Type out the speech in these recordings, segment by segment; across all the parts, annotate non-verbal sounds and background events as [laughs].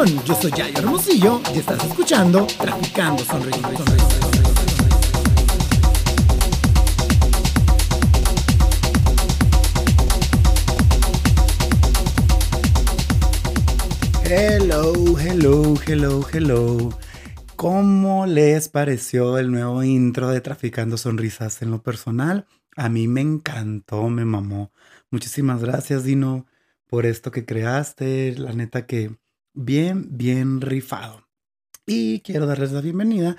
Yo soy Yayo Hermosillo y estás escuchando Traficando Sonrisas. Hello, hello, hello, hello. ¿Cómo les pareció el nuevo intro de Traficando Sonrisas en lo personal? A mí me encantó, me mamó. Muchísimas gracias, Dino, por esto que creaste. La neta que bien, bien rifado. Y quiero darles la bienvenida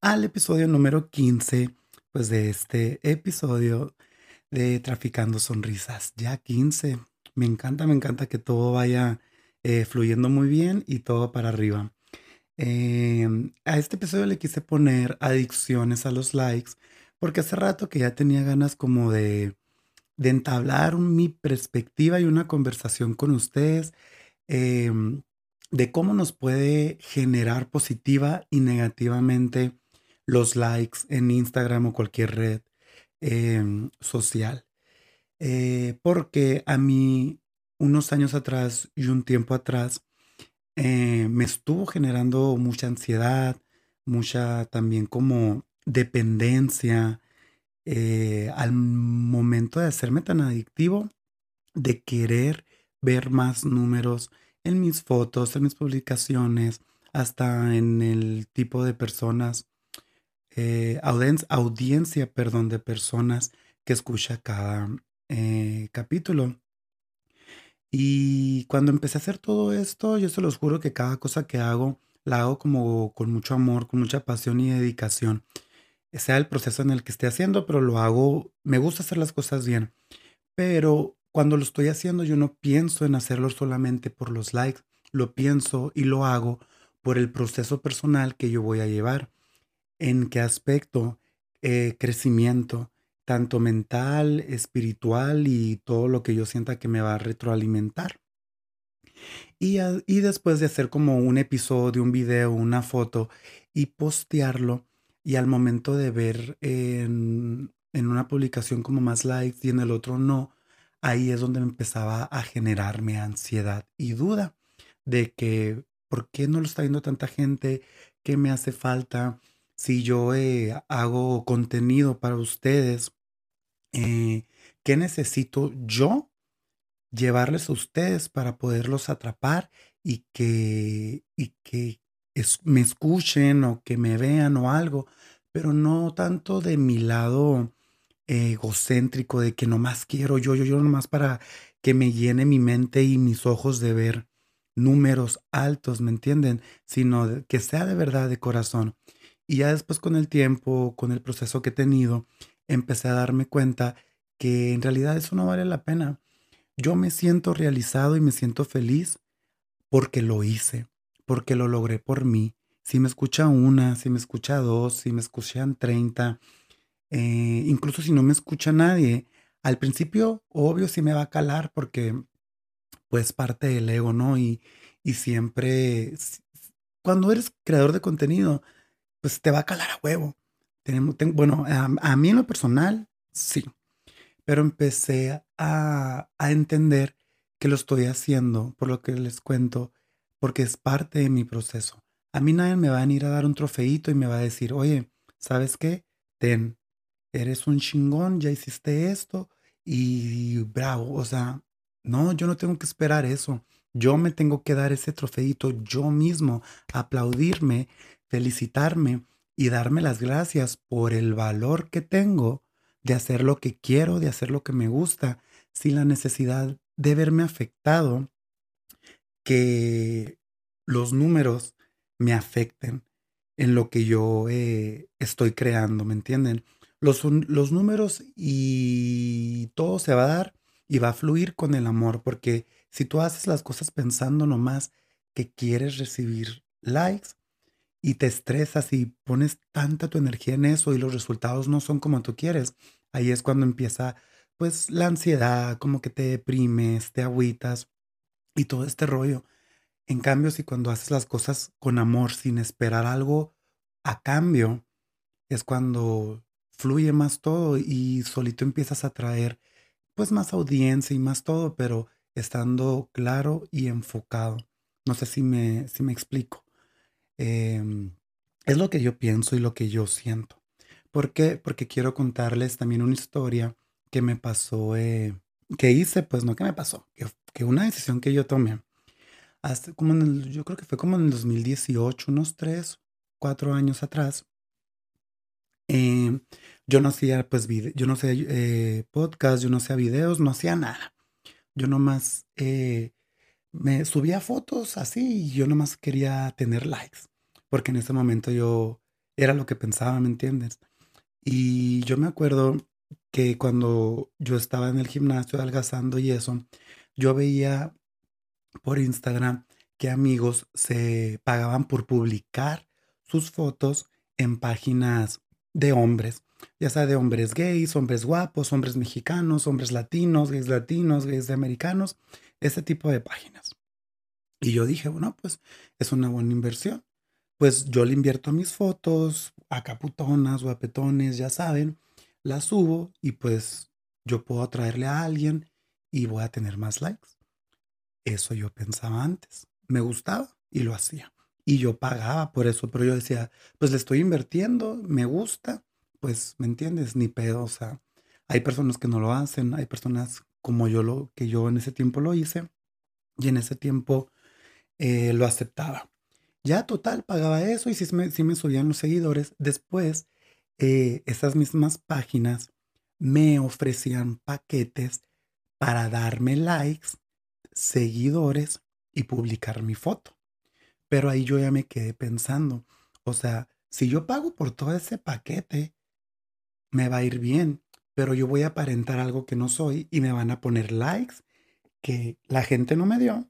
al episodio número 15, pues de este episodio de Traficando Sonrisas. Ya 15. Me encanta, me encanta que todo vaya eh, fluyendo muy bien y todo para arriba. Em, a este episodio le quise poner adicciones a los likes porque hace rato que ya tenía ganas como de, de entablar mi perspectiva y una conversación con ustedes em, de cómo nos puede generar positiva y negativamente los likes en Instagram o cualquier red em, social. Eh, porque a mí unos años atrás y un tiempo atrás eh, me estuvo generando mucha ansiedad, mucha también como dependencia eh, al momento de hacerme tan adictivo, de querer ver más números en mis fotos, en mis publicaciones, hasta en el tipo de personas, eh, audiencia, perdón, de personas que escucha cada capítulo. Y cuando empecé a hacer todo esto, yo se los juro que cada cosa que hago, la hago como con mucho amor, con mucha pasión y dedicación. Sea el proceso en el que esté haciendo, pero lo hago, me gusta hacer las cosas bien. Pero cuando lo estoy haciendo, yo no pienso en hacerlo solamente por los likes, lo pienso y lo hago por el proceso personal que yo voy a llevar. ¿En qué aspecto? Eh, crecimiento, tanto mental, espiritual y todo lo que yo sienta que me va a retroalimentar. Y, y, después de hacer como un episodio, un video, una foto y postearlo, y al momento de ver en, en una publicación como más likes y en el otro no, ahí es donde me empezaba a generarme ansiedad y duda de que, ¿por qué no lo está viendo tanta gente? ¿Qué me hace falta? Si yo eh, hago contenido para ustedes, eh, ¿qué necesito yo llevarles a ustedes para poderlos atrapar y que, y que me escuchen o que me vean o algo? Pero no tanto de mi lado egocéntrico, de que nomás quiero yo, yo, yo nomás para que me llene mi mente y mis ojos de ver números altos, ¿me entienden? Sino que sea de verdad de corazón. Y ya después con el tiempo, con el proceso que he tenido, empecé a darme cuenta que en realidad eso no vale la pena. Yo me siento realizado y me siento feliz porque lo hice, porque lo logré por mí. Si me escucha una, si me escucha dos, si me escuchan treinta, eh, incluso si no me escucha nadie, al principio, obvio, sí me va a calar porque pues parte del ego, ¿no? Y, y siempre, cuando eres creador de contenido, pues te va a calar a huevo. Tenemos, bueno, a, mí en lo personal, sí. Pero empecé a, a entender que lo estoy haciendo, por lo que les cuento, porque es parte de mi proceso. A mí nadie me va a venir a dar un trofeito y me va a decir, oye, ¿sabes qué? Ten, eres un chingón, ya hiciste esto y bravo. O sea, no, yo no tengo que esperar eso. Yo me tengo que dar ese trofeito yo mismo, aplaudirme, felicitarme y darme las gracias por el valor que tengo de hacer lo que quiero, de hacer lo que me gusta, sin la necesidad de verme afectado, que los números me afecten en lo que yo eh, estoy creando, ¿me entienden? Los, números y todo se va a dar y va a fluir con el amor, porque si tú haces las cosas pensando nomás que quieres recibir likes, y te estresas y pones tanta tu energía en eso y los resultados no son como tú quieres, ahí es cuando empieza pues la ansiedad, como que te deprimes, te agüitas y todo este rollo. En cambio, si cuando haces las cosas con amor, sin esperar algo a cambio, es cuando fluye más todo y solito empiezas a traer pues más audiencia y más todo, pero estando claro y enfocado. No sé si me, si me explico. Em, es lo que yo pienso y lo que yo siento. ¿Por qué? Porque quiero contarles también una historia que me pasó, eh, que hice, pues no que me pasó, que, una decisión que yo tomé. Hasta como en el, yo creo que fue como en el 2018, unos 3, 4 años atrás. Em, yo no hacía, pues, yo no hacía eh, podcast, yo no hacía videos, no hacía nada. Yo nomás eh, me subía fotos así y yo nomás quería tener likes, porque en ese momento yo era lo que pensaba, ¿me entiendes? Y yo me acuerdo que cuando yo estaba en el gimnasio adelgazando y eso, yo veía por Instagram que amigos se pagaban por publicar sus fotos en páginas de hombres, ya sea de hombres gays, hombres guapos, hombres mexicanos, hombres latinos, gays latinos, gays de americanos, ese tipo de páginas. Y yo dije, bueno, pues es una buena inversión. Pues yo le invierto mis fotos, a caputonas, guapetones, ya saben, las subo y pues yo puedo atraerle a alguien y voy a tener más likes. Eso yo pensaba antes. Me gustaba y lo hacía. Y yo pagaba por eso, pero yo decía, pues le estoy invirtiendo, me gusta, pues, ¿me entiendes? Ni pedo, o sea, hay personas que no lo hacen, hay personas como yo lo, que yo en ese tiempo lo hice, y en ese tiempo eh, lo aceptaba. Ya total, pagaba eso y sí me, me subían los seguidores. Después, eh, esas mismas páginas me ofrecían paquetes para darme likes, seguidores y publicar mi foto. Pero ahí yo ya me quedé pensando, o sea, si yo pago por todo ese paquete, me va a ir bien, pero yo voy a aparentar algo que no soy y me van a poner likes que la gente no me dio.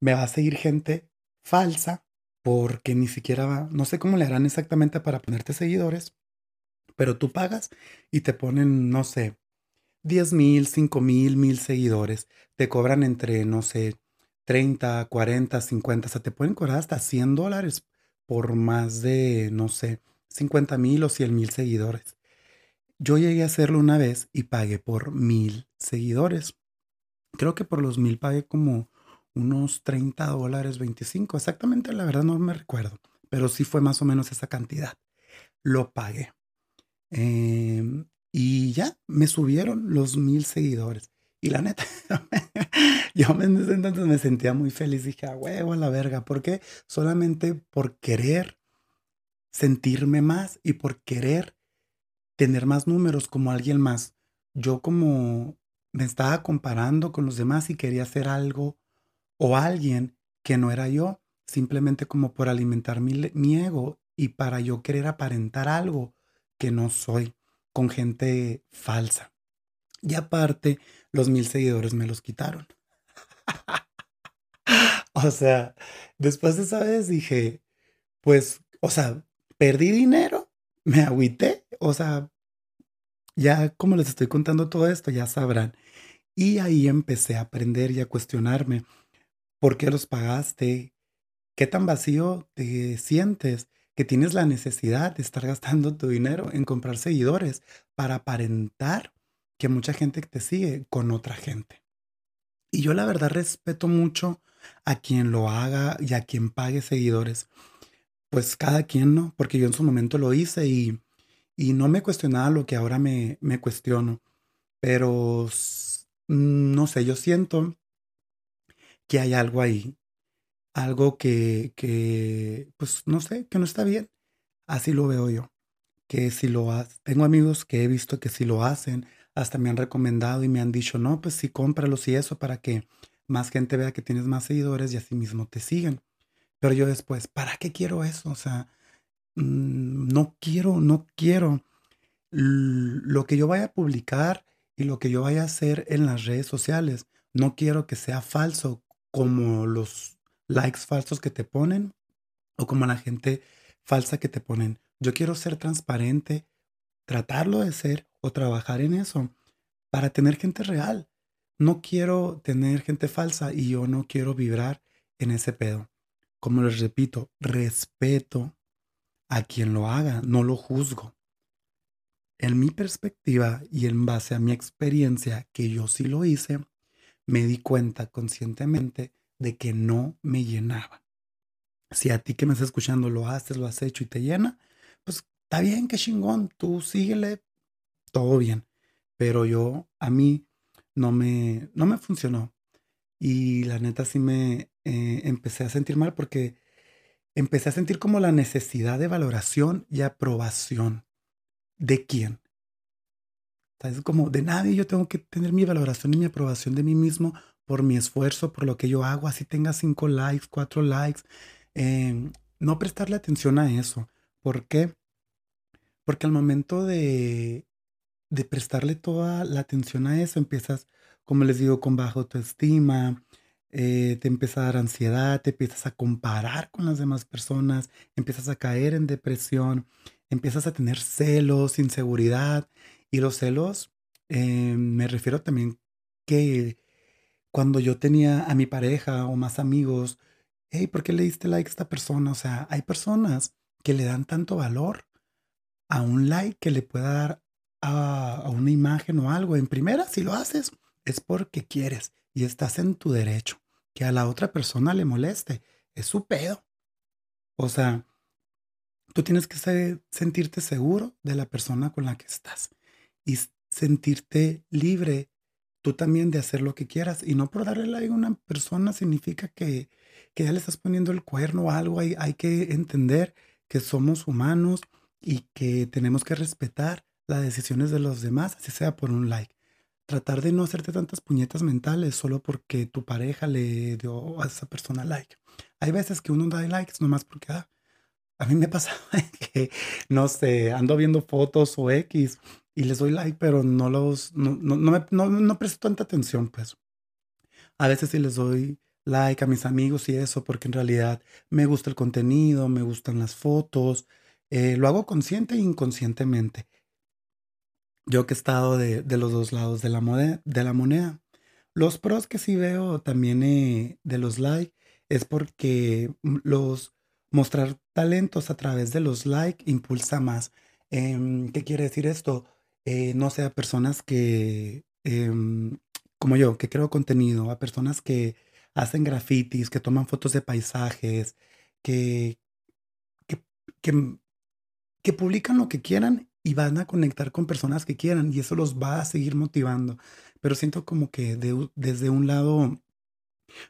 Me va a seguir gente falsa porque ni siquiera va, no sé cómo le harán exactamente para ponerte seguidores, pero tú pagas y te ponen, no sé, 10 mil, 5 mil, mil seguidores. Te cobran entre, no sé, 30, 40, 50, o sea, te pueden cobrar hasta 100 dólares por más de, no sé, 50 mil o 100 mil seguidores. Yo llegué a hacerlo una vez y pagué por mil seguidores. Creo que por los mil pagué como unos 30 dólares, 25. Exactamente, la verdad no me recuerdo, pero sí fue más o menos esa cantidad. Lo pagué. Em, y ya, me subieron los mil seguidores. Y la neta, [laughs] yo ese entonces me sentía muy feliz. Dije, a huevo, a la verga. ¿Por qué? Solamente por querer sentirme más y por querer tener más números como alguien más. Yo como me estaba comparando con los demás y quería hacer algo o alguien que no era yo, simplemente como por alimentar mi, mi ego y para yo querer aparentar algo que no soy con gente falsa. Y aparte, los mil seguidores me los quitaron. [laughs] o sea, después de esa vez dije, pues, o sea, perdí dinero, me agüité, o sea, ya como les estoy contando todo esto, ya sabrán. Y ahí empecé a aprender y a cuestionarme, ¿por qué los pagaste? ¿Qué tan vacío te sientes que tienes la necesidad de estar gastando tu dinero en comprar seguidores para aparentar que mucha gente te sigue con otra gente. Y yo la verdad respeto mucho a quien lo haga y a quien pague seguidores. Pues cada quien, ¿no? Porque yo en su momento lo hice y, y no me cuestionaba lo que ahora me, me cuestiono. Pero no sé, yo siento que hay algo ahí. Algo que, que, pues no sé, que no está bien. Así lo veo yo. Que si lo hacen, tengo amigos que he visto que si lo hacen, hasta me han recomendado y me han dicho, no, pues sí, cómpralos y eso para que más gente vea que tienes más seguidores y así mismo te siguen. Pero yo después, ¿para qué quiero eso? O sea, mm, no quiero, no quiero. Lo que yo vaya a publicar y lo que yo vaya a hacer en las redes sociales, no quiero que sea falso como los likes falsos que te ponen o como la gente falsa que te ponen. Yo quiero ser transparente, tratarlo de ser o trabajar en eso para tener gente real. No quiero tener gente falsa y yo no quiero vibrar en ese pedo. Como les repito, respeto a quien lo haga, no lo juzgo. En mi perspectiva y en base a mi experiencia, que yo sí lo hice, me di cuenta conscientemente de que no me llenaba. Si a ti que me estás escuchando lo haces, lo has hecho y te llena, pues está bien, qué chingón, tú síguele, todo bien. Pero yo, a mí, no me, no me funcionó. Y la neta sí me eh, empecé a sentir mal porque empecé a sentir como la necesidad de valoración y aprobación. ¿De quién? Es como de nadie yo tengo que tener mi valoración y mi aprobación de mí mismo por mi esfuerzo, por lo que yo hago, así tenga cinco likes, cuatro likes. Em, no prestarle atención a eso. ¿Por qué? Porque al momento de, de prestarle toda la atención a eso, empiezas, como les digo, con baja autoestima, eh, te empieza a dar ansiedad, te empiezas a comparar con las demás personas, empiezas a caer en depresión, empiezas a tener celos, inseguridad. Y los celos, eh, me refiero también que cuando yo tenía a mi pareja o más amigos, hey, ¿por qué le diste like a esta persona? O sea, hay personas que le dan tanto valor a un like que le pueda dar a, una imagen o algo. En primera, si lo haces, es porque quieres y estás en tu derecho. Que a la otra persona le moleste, es su pedo. O sea, tú tienes que sentirte seguro de la persona con la que estás y sentirte libre tú también de hacer lo que quieras. Y no por darle like a una persona significa que, que ya le estás poniendo el cuerno o algo. Hay, hay que entender que somos humanos y que tenemos que respetar las decisiones de los demás, así sea por un like. Tratar de no hacerte tantas puñetas mentales solo porque tu pareja le dio a esa persona like. Hay veces que uno da likes nomás porque ah, a mí me [laughs] pasa que, no sé, ando viendo fotos o X y les doy like, pero no los, no, no, no, no, no presto tanta atención, pues. A veces sí les doy like a mis amigos y eso, porque en realidad me gusta el contenido, me gustan las fotos, eh, lo hago consciente e inconscientemente. Yo que he estado de, de los dos lados de la, de la moneda. Los pros que sí veo también eh, de los likes es porque los mostrar talentos a través de los likes impulsa más. Em, ¿Qué quiere decir esto? Eh, no sé, a personas que, em, como yo, que creo contenido, a personas que hacen grafitis, que toman fotos de paisajes, que, que, que publican lo que quieran y van a conectar con personas que quieran y eso los va a seguir motivando. Pero siento como que desde un lado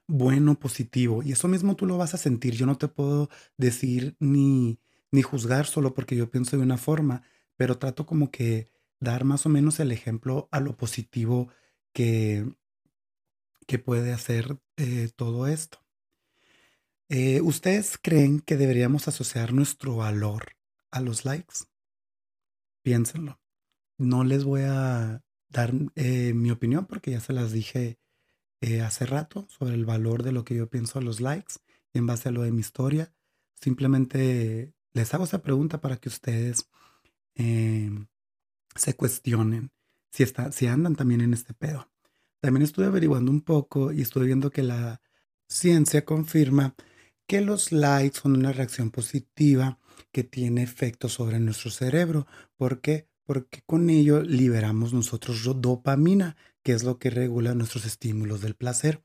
bueno, positivo, y eso mismo tú lo vas a sentir. Yo no te puedo decir ni, ni juzgar solo porque yo pienso de una forma, pero trato como que dar más o menos el ejemplo a lo positivo que, que puede hacer eh, todo esto. Eh, ¿Ustedes creen que deberíamos asociar nuestro valor a los likes? Piénsenlo. No les voy a dar eh, mi opinión porque ya se las dije hace rato sobre el valor de lo que yo pienso a los likes y en base a lo de mi historia. Simplemente les hago esa pregunta para que ustedes em, se cuestionen si, está, si andan también en este pedo. También estuve averiguando un poco y estuve viendo que la ciencia confirma que los likes son una reacción positiva que tiene efecto sobre nuestro cerebro. ¿Por qué? Porque con ello liberamos nosotros dopamina, que es lo que regula nuestros estímulos del placer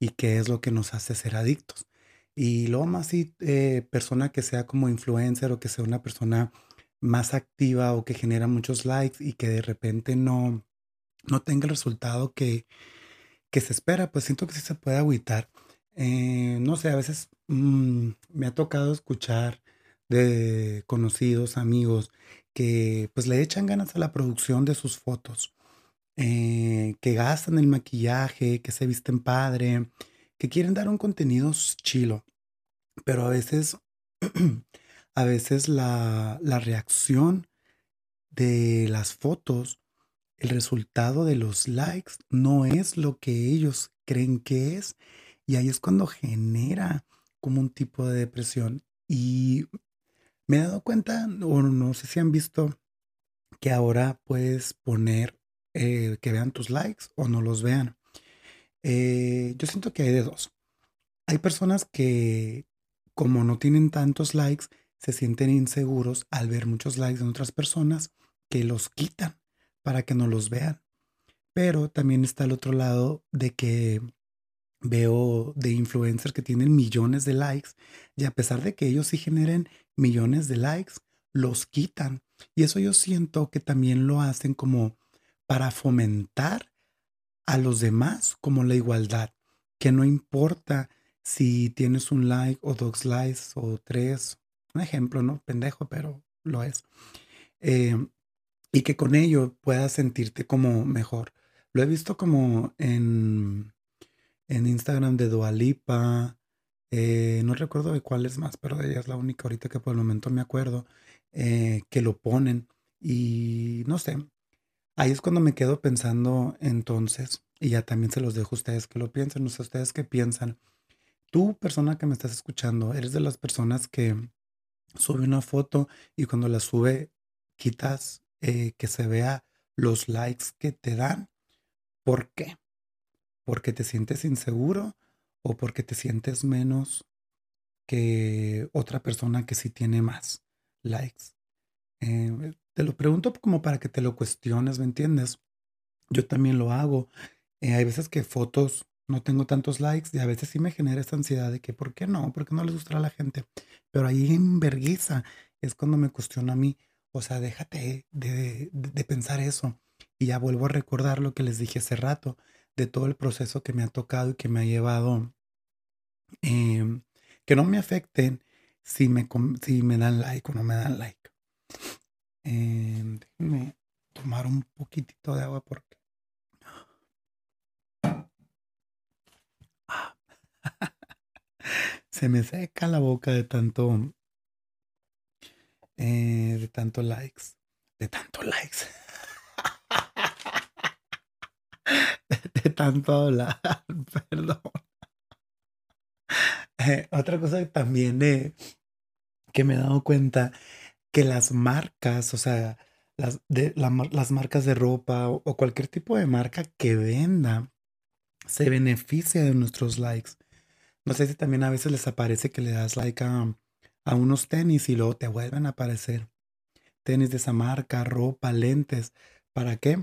y que es lo que nos hace ser adictos. Y luego más si eh, persona que sea como influencer o que sea una persona más activa o que genera muchos likes y que de repente no, no tenga el resultado que, que se espera, pues siento que sí se puede agüitar. Eh, no sé, a veces mm, me ha tocado escuchar de conocidos, amigos, que pues le echan ganas a la producción de sus fotos, eh, que gastan el maquillaje, que se visten padre, que quieren dar un contenido chilo, pero a veces [clears throat] a veces la, reacción de las fotos, el resultado de los likes no es lo que ellos creen que es. Y ahí es cuando genera como un tipo de depresión. Y me he dado cuenta, o no sé si han visto, que ahora puedes poner eh, que vean tus likes o no los vean. Eh, yo siento que hay de dos. Hay personas que, como no tienen tantos likes, se sienten inseguros al ver muchos likes en otras personas que los quitan para que no los vean. Pero también está el otro lado de que veo de influencers que tienen millones de likes y a pesar de que ellos sí generen millones de likes, los quitan. Y eso yo siento que también lo hacen como para fomentar a los demás como la igualdad, que no importa si tienes un like o dos likes o tres, un ejemplo, ¿no? Pendejo, pero lo es. Eh, y que con ello puedas sentirte como mejor. Lo he visto como en, en Instagram de Dualipa, eh, no recuerdo de cuál es más, pero ella es la única ahorita que por el momento me acuerdo, eh, que lo ponen. Y no sé, ahí es cuando me quedo pensando entonces, y ya también se los dejo a ustedes que lo piensen, no sé ustedes qué piensan. Tú, persona que me estás escuchando, eres de las personas que sube una foto y cuando la sube quitas eh, que se vea los likes que te dan. ¿Por qué? ¿Porque te sientes inseguro o porque te sientes menos que otra persona que sí tiene más likes? Eh, te lo pregunto como para que te lo cuestiones, ¿me entiendes? Yo también lo hago. Eh, hay veces que fotos no tengo tantos likes y a veces sí me genera esta ansiedad de que, ¿por qué no? ¿Por qué no les gusta a la gente? Pero ahí en vergüenza es cuando me cuestiono a mí, o sea, déjate de, de, pensar eso. Y ya vuelvo a recordar lo que les dije hace rato, de todo el proceso que me ha tocado y que me ha llevado, em, que no me afecten si me, si me dan like o no me dan like. Eh, déjenme tomar un poquitito de agua porque [laughs] Se me seca la boca de tanto. Eh, de tanto likes. De tanto likes. Tanto hablar. [laughs] Perdón. Eh, otra cosa también que me he dado cuenta que las marcas, o sea, las, marcas de ropa o, cualquier tipo de marca que venda se beneficia de nuestros likes. No sé si también a veces les aparece que le das like a, unos tenis y luego te vuelven a aparecer. Tenis de esa marca, ropa, lentes. ¿Para qué?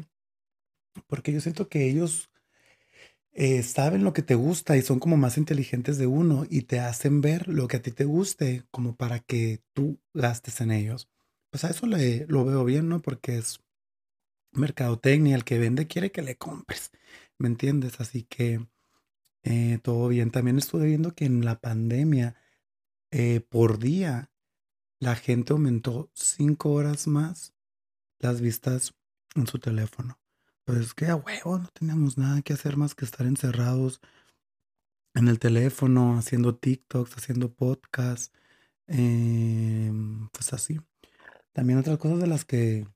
Porque yo siento que ellos eh, saben lo que te gusta y son como más inteligentes de uno y te hacen ver lo que a ti te guste como para que tú gastes en ellos. Pues a eso le, lo veo bien, ¿no? Porque es mercadotecnia, el que vende quiere que le compres, ¿me entiendes? Así que eh, todo bien. También estuve viendo que en la pandemia, eh, por día, la gente aumentó cinco horas más las vistas en su teléfono. Pues es que a huevo no teníamos nada que hacer más que estar encerrados en el teléfono, haciendo TikToks, haciendo podcasts, em, pues así. También otras cosas de las que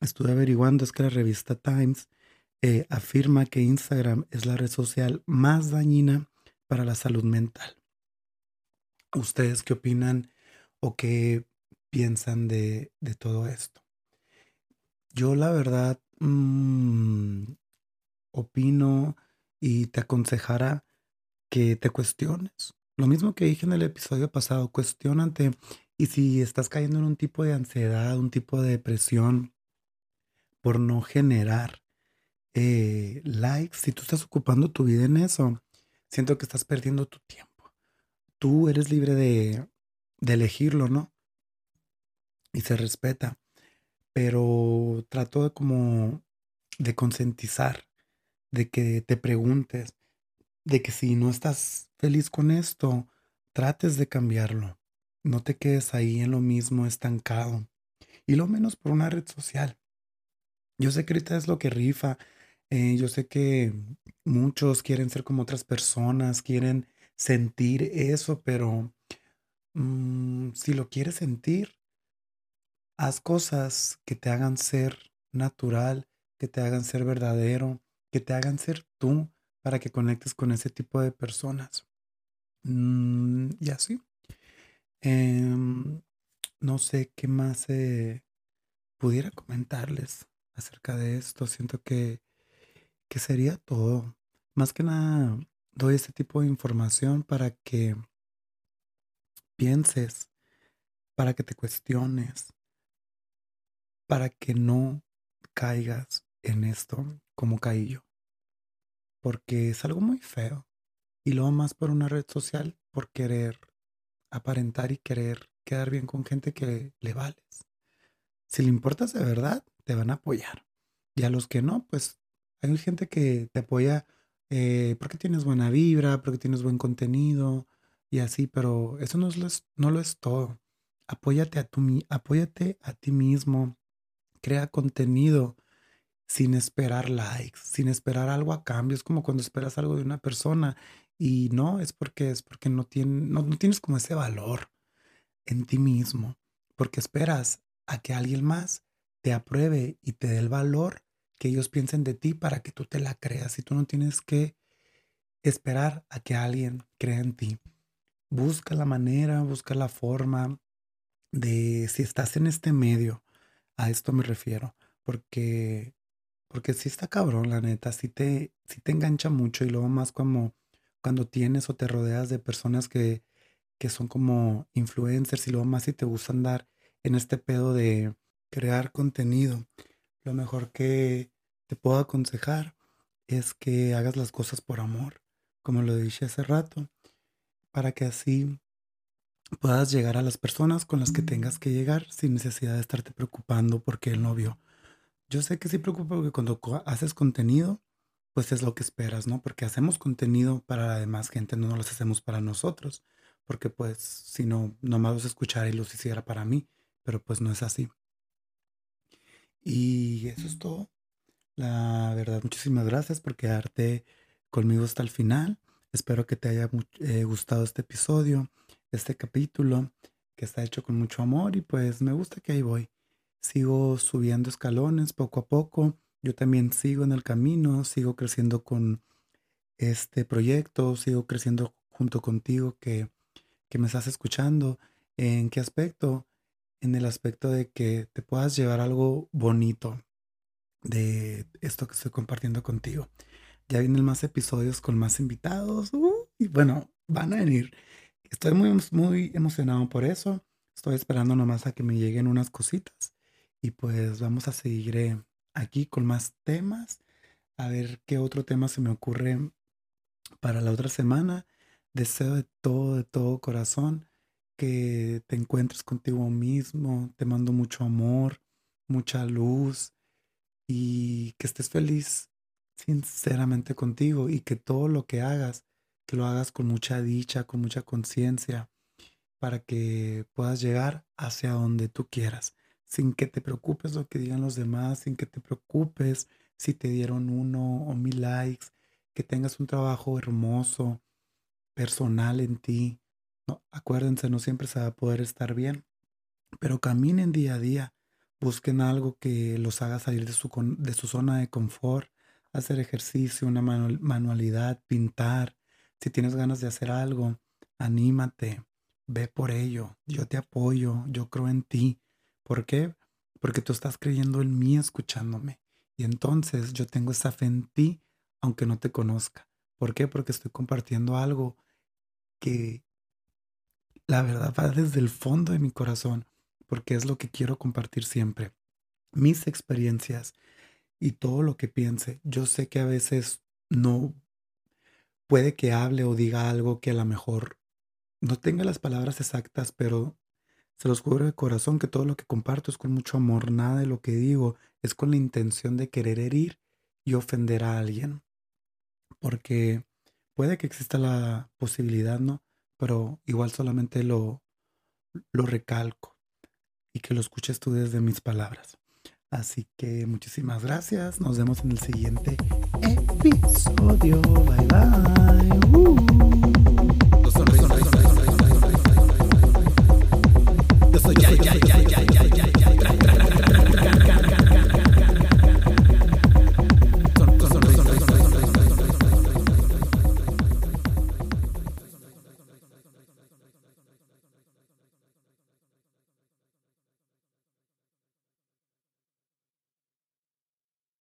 estuve averiguando es que la revista Times eh, afirma que Instagram es la red social más dañina para la salud mental. ¿Ustedes qué opinan o qué piensan de, todo esto? Yo la verdad mm, opino y te aconsejara que te cuestiones. Lo mismo que dije en el episodio pasado, cuestionante. Y si estás cayendo en un tipo de ansiedad, un tipo de depresión por no generar eh, likes, si tú estás ocupando tu vida en eso, siento que estás perdiendo tu tiempo. Tú eres libre de, de elegirlo, ¿no? Y se respeta. Pero trato de como de concientizar, de que te preguntes, de que si no estás feliz con esto, trates de cambiarlo. No te quedes ahí en lo mismo estancado. Y lo menos por una red social. Yo sé que ahorita es lo que rifa, eh, yo sé que muchos quieren ser como otras personas, quieren sentir eso, pero mm, si lo quieres sentir, haz cosas que te hagan ser natural, que te hagan ser verdadero, que te hagan ser tú para que conectes con ese tipo de personas. Mm, y así. Em, no sé qué más eh, pudiera comentarles acerca de esto. Siento que que sería todo. Más que nada, doy este tipo de información para que pienses, para que te cuestiones, para que no caigas en esto como caí yo. Porque es algo muy feo. y luego más por una red social, por querer aparentar y querer quedar bien con gente que le vales. Si le importas de verdad, te van a apoyar. Y a los que no, pues hay gente que te apoya eh, porque tienes buena vibra, porque tienes buen contenido y así, pero eso no, es, no lo es todo. Apóyate a, tu, apóyate a ti mismo, crea contenido sin esperar likes, sin esperar algo a cambio. Es como cuando esperas algo de una persona y no, es porque es porque no, no tienes como ese valor en ti mismo, porque esperas a que alguien más te apruebe y te dé el valor que ellos piensen de ti para que tú te la creas y tú no tienes que esperar a que alguien crea en ti. Busca la manera, busca la forma de si estás en este medio, a esto me refiero, porque porque si está cabrón, la neta, si te te engancha mucho y luego más como cuando tienes o te rodeas de personas que que son como influencers y luego más si te gusta andar en este pedo de crear contenido. Lo mejor que te puedo aconsejar es que hagas las cosas por amor, como lo dije hace rato, para que así puedas llegar a las personas con las que tengas que llegar sin necesidad de estarte preocupando porque el novio. Yo sé que sí preocupa porque cuando haces contenido, pues es lo que esperas, ¿no? Porque hacemos contenido para la demás gente, no lo hacemos para nosotros, porque pues si no, nomás los escuchara y los hiciera para mí, pero pues no es así. Y eso es todo. La verdad, muchísimas gracias por quedarte conmigo hasta el final. Espero que te haya eh, gustado este episodio, este capítulo, que está hecho con mucho amor y pues me gusta que ahí voy. Sigo subiendo escalones poco a poco. Yo también sigo en el camino, sigo creciendo con este proyecto, sigo creciendo junto contigo que, que me estás escuchando. ¿En qué aspecto? en el aspecto de que te puedas llevar algo bonito de esto que estoy compartiendo contigo. Ya vienen más episodios con más invitados uh, y bueno, van a venir. Estoy muy, muy emocionado por eso. Estoy esperando nomás a que me lleguen unas cositas y pues vamos a seguir eh, aquí con más temas. A ver qué otro tema se me ocurre para la otra semana. Deseo de todo, de todo corazón que te encuentres contigo mismo. Te mando mucho amor, mucha luz y que estés feliz sinceramente contigo y que todo lo que hagas, que lo hagas con mucha dicha, con mucha conciencia, para que puedas llegar hacia donde tú quieras, sin que te preocupes lo que digan los demás, sin que te preocupes si te dieron uno o mil likes, que tengas un trabajo hermoso, personal en ti, acuérdense, no siempre se va a poder estar bien, pero caminen día a día, busquen algo que los haga salir de su, de su zona de confort, hacer ejercicio, una manualidad, pintar. Si tienes ganas de hacer algo, anímate, ve por ello, yo te apoyo, yo creo en ti. ¿Por qué? Porque tú estás creyendo en mí escuchándome. Y entonces yo tengo esa fe en ti, aunque no te conozca. ¿Por qué? Porque estoy compartiendo algo que la verdad va desde el fondo de mi corazón, porque es lo que quiero compartir siempre. Mis experiencias y todo lo que piense. Yo sé que a veces no puede que hable o diga algo que a lo mejor no tenga las palabras exactas, pero se los juro de corazón que todo lo que comparto es con mucho amor. Nada de lo que digo es con la intención de querer herir y ofender a alguien. Porque puede que exista la posibilidad, ¿no? pero igual solamente lo, lo recalco y que lo escuches tú desde mis palabras. Así que muchísimas gracias. Nos vemos en el siguiente episodio. Bye bye. Uh. Yo soy, yo soy,